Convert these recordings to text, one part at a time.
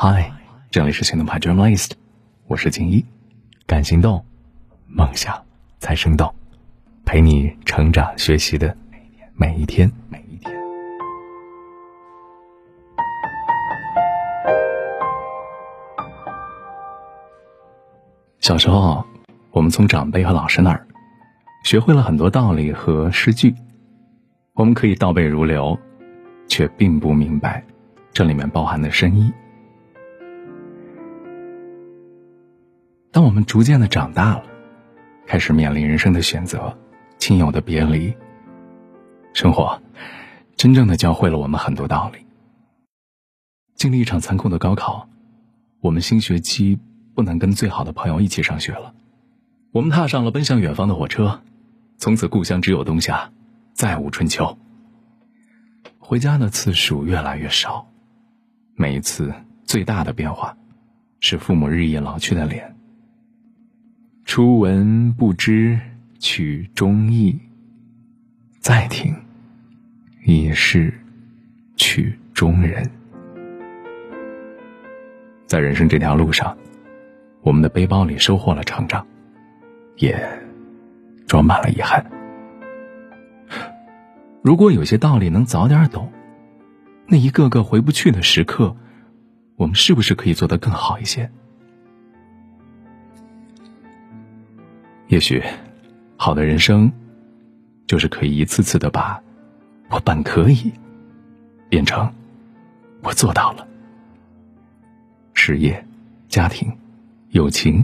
嗨，这里是行动派 Dreamlist，我是静一，敢行动，梦想才生动，陪你成长学习的每一天，每一天。小时候，我们从长辈和老师那儿学会了很多道理和诗句，我们可以倒背如流，却并不明白这里面包含的深意。当我们逐渐的长大了，开始面临人生的选择，亲友的别离，生活真正的教会了我们很多道理。经历一场残酷的高考，我们新学期不能跟最好的朋友一起上学了，我们踏上了奔向远方的火车，从此故乡只有冬夏，再无春秋。回家的次数越来越少，每一次最大的变化，是父母日益老去的脸。初闻不知曲中意，再听已是曲中人。在人生这条路上，我们的背包里收获了成长，也装满了遗憾。如果有些道理能早点懂，那一个个回不去的时刻，我们是不是可以做得更好一些？也许，好的人生，就是可以一次次的把“我本可以”变成“我做到了”。事业、家庭、友情，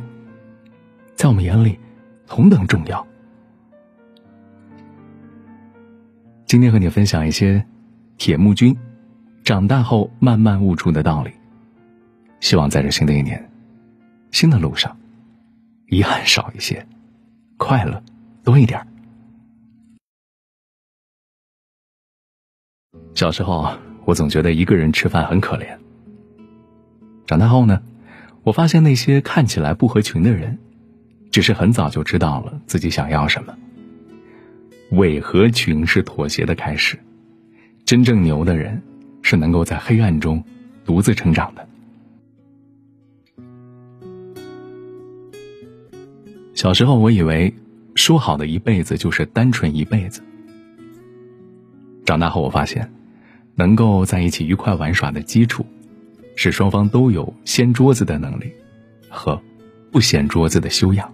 在我们眼里同等重要。今天和你分享一些铁木君长大后慢慢悟出的道理，希望在这新的一年、新的路上，遗憾少一些。快乐多一点。小时候，我总觉得一个人吃饭很可怜。长大后呢，我发现那些看起来不合群的人，只是很早就知道了自己想要什么。伪合群是妥协的开始，真正牛的人是能够在黑暗中独自成长的。小时候，我以为说好的一辈子就是单纯一辈子。长大后，我发现，能够在一起愉快玩耍的基础，是双方都有掀桌子的能力，和不掀桌子的修养。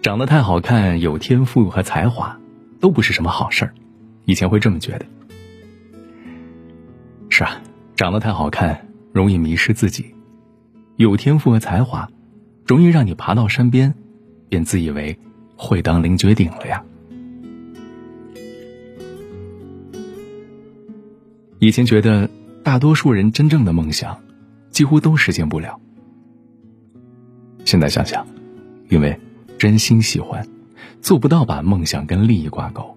长得太好看、有天赋和才华，都不是什么好事儿。以前会这么觉得。是啊，长得太好看，容易迷失自己。有天赋和才华，容易让你爬到山边，便自以为会当凌绝顶了呀。以前觉得大多数人真正的梦想，几乎都实现不了。现在想想，因为真心喜欢，做不到把梦想跟利益挂钩，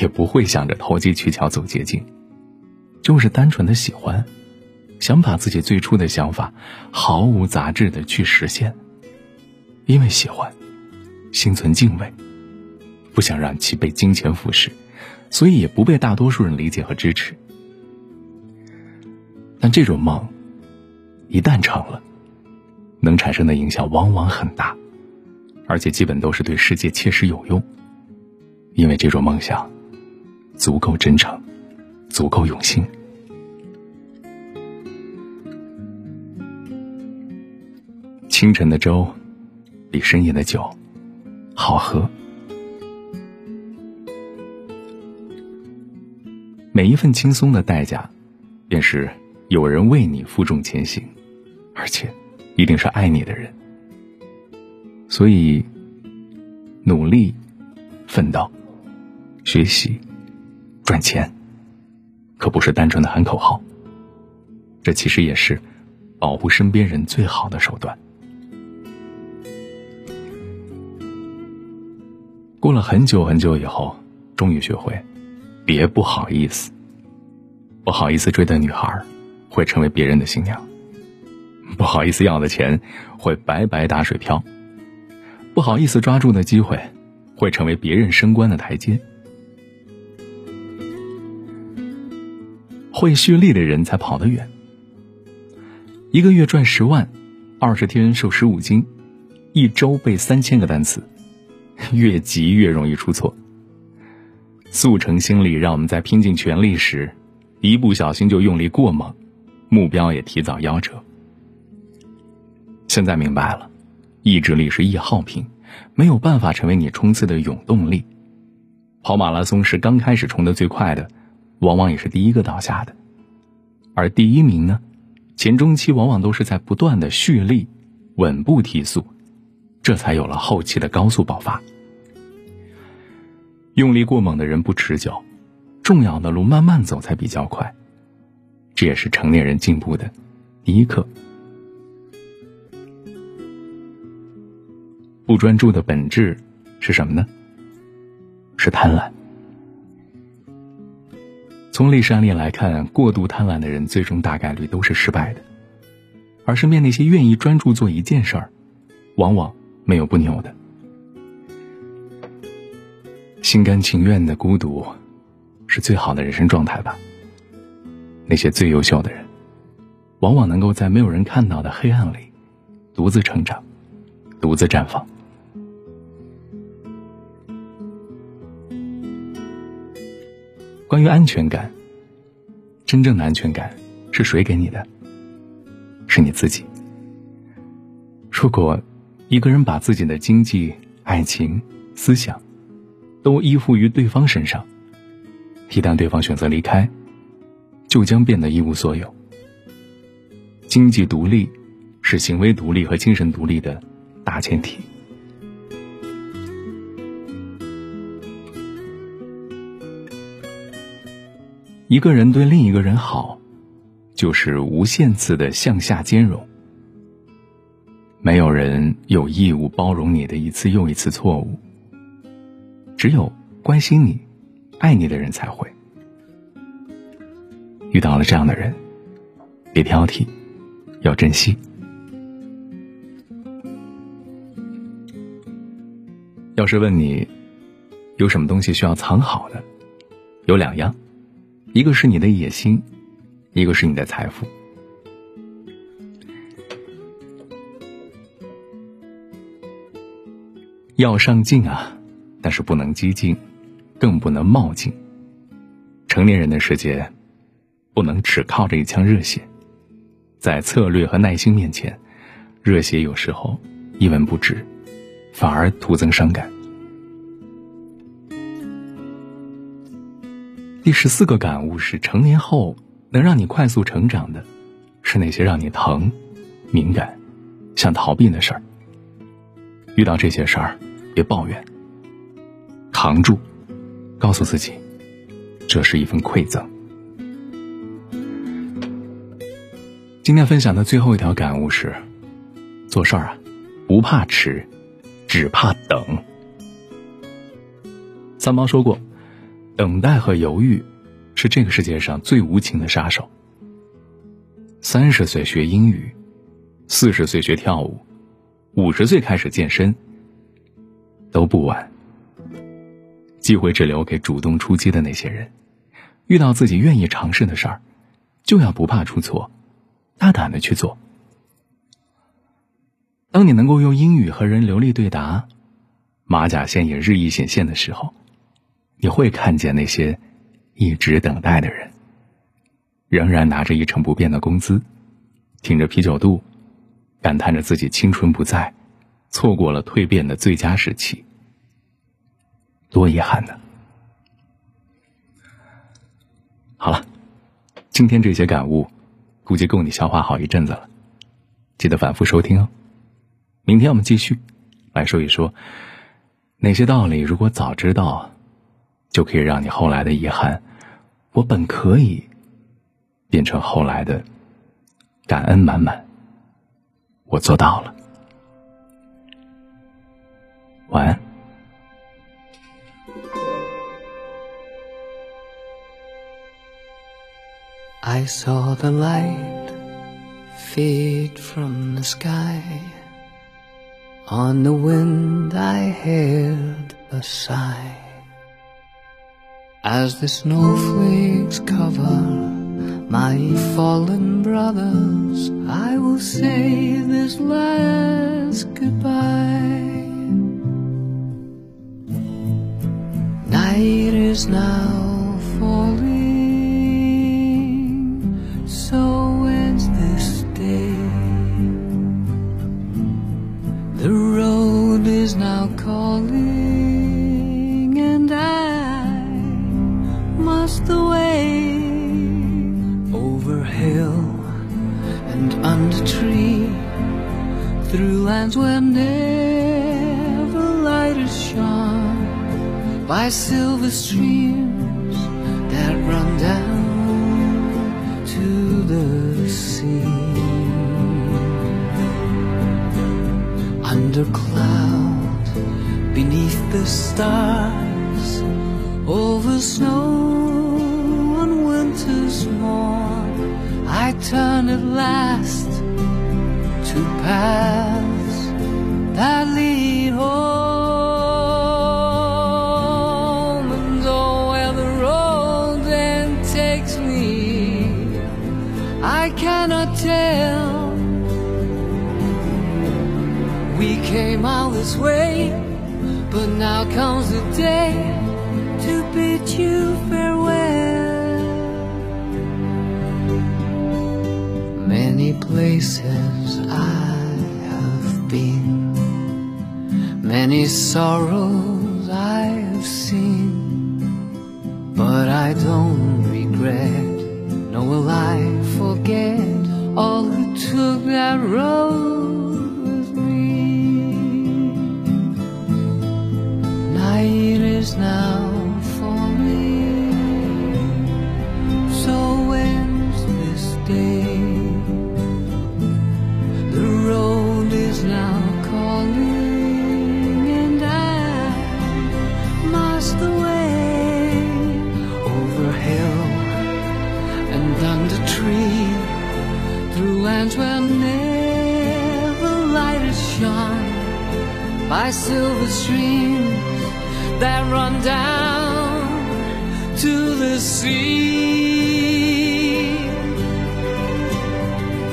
也不会想着投机取巧走捷径，就是单纯的喜欢。想把自己最初的想法毫无杂质的去实现，因为喜欢，心存敬畏，不想让其被金钱腐蚀，所以也不被大多数人理解和支持。但这种梦，一旦成了，能产生的影响往往很大，而且基本都是对世界切实有用，因为这种梦想足够真诚，足够用心。清晨的粥，比深夜的酒好喝。每一份轻松的代价，便是有人为你负重前行，而且一定是爱你的人。所以，努力、奋斗、学习、赚钱，可不是单纯的喊口号。这其实也是保护身边人最好的手段。过了很久很久以后，终于学会，别不好意思。不好意思追的女孩，会成为别人的新娘；不好意思要的钱，会白白打水漂；不好意思抓住的机会，会成为别人升官的台阶。会蓄力的人才跑得远。一个月赚十万，二十天瘦十五斤，一周背三千个单词，越急越容易出错。速成心理让我们在拼尽全力时，一不小心就用力过猛，目标也提早夭折。现在明白了，意志力是易耗品，没有办法成为你冲刺的永动力。跑马拉松时，刚开始冲得最快的，往往也是第一个倒下的，而第一名呢，前中期往往都是在不断的蓄力，稳步提速，这才有了后期的高速爆发。用力过猛的人不持久，重要的路慢慢走才比较快，这也是成年人进步的第一课。不专注的本质是什么呢？是贪婪。从历史案例来看，过度贪婪的人最终大概率都是失败的，而身边那些愿意专注做一件事儿，往往没有不牛的。心甘情愿的孤独，是最好的人生状态吧。那些最优秀的人，往往能够在没有人看到的黑暗里，独自成长，独自绽放。关于安全感，真正的安全感是谁给你的？是你自己。如果一个人把自己的经济、爱情、思想都依附于对方身上，一旦对方选择离开，就将变得一无所有。经济独立是行为独立和精神独立的大前提。一个人对另一个人好，就是无限次的向下兼容。没有人有义务包容你的一次又一次错误，只有关心你、爱你的人才会。遇到了这样的人，别挑剔，要珍惜。要是问你，有什么东西需要藏好的，有两样。一个是你的野心，一个是你的财富。要上进啊，但是不能激进，更不能冒进。成年人的世界，不能只靠着一腔热血，在策略和耐心面前，热血有时候一文不值，反而徒增伤感。第十四个感悟是：成年后能让你快速成长的，是那些让你疼、敏感、想逃避的事儿。遇到这些事儿，别抱怨，扛住，告诉自己，这是一份馈赠。今天分享的最后一条感悟是：做事儿啊，不怕迟，只怕等。三毛说过。等待和犹豫，是这个世界上最无情的杀手。三十岁学英语，四十岁学跳舞，五十岁开始健身，都不晚。机会只留给主动出击的那些人。遇到自己愿意尝试的事儿，就要不怕出错，大胆的去做。当你能够用英语和人流利对答，马甲线也日益显现的时候。你会看见那些一直等待的人，仍然拿着一成不变的工资，挺着啤酒肚，感叹着自己青春不在，错过了蜕变的最佳时期，多遗憾呢！好了，今天这些感悟，估计够你消化好一阵子了，记得反复收听哦。明天我们继续来说一说，哪些道理如果早知道。就可以让你后来的遗憾，我本可以变成后来的感恩满满。我做到了，晚安。I saw the light fade from the sky. On the wind I heard a sigh. As the snowflakes cover my fallen brothers, I will say this last goodbye. Night is now silver streams that run down to the sea. Under cloud, beneath the stars, over snow on winter's morn, I turn at last to paths that lead home. Came all this way, but now comes the day to bid you farewell. Many places I have been, many sorrows I have seen, but I don't regret, nor will I forget all who took that road now that run down to the sea.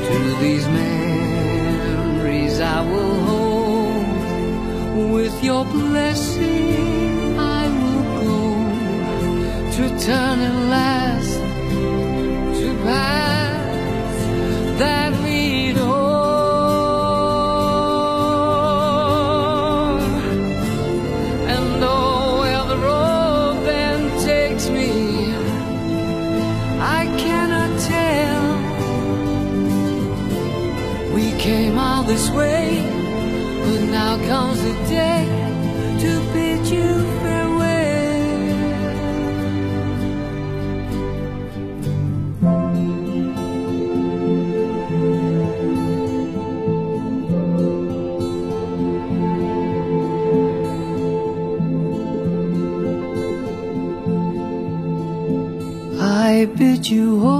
To these memories I will hold. With your blessing, I will go to turn and last you hold?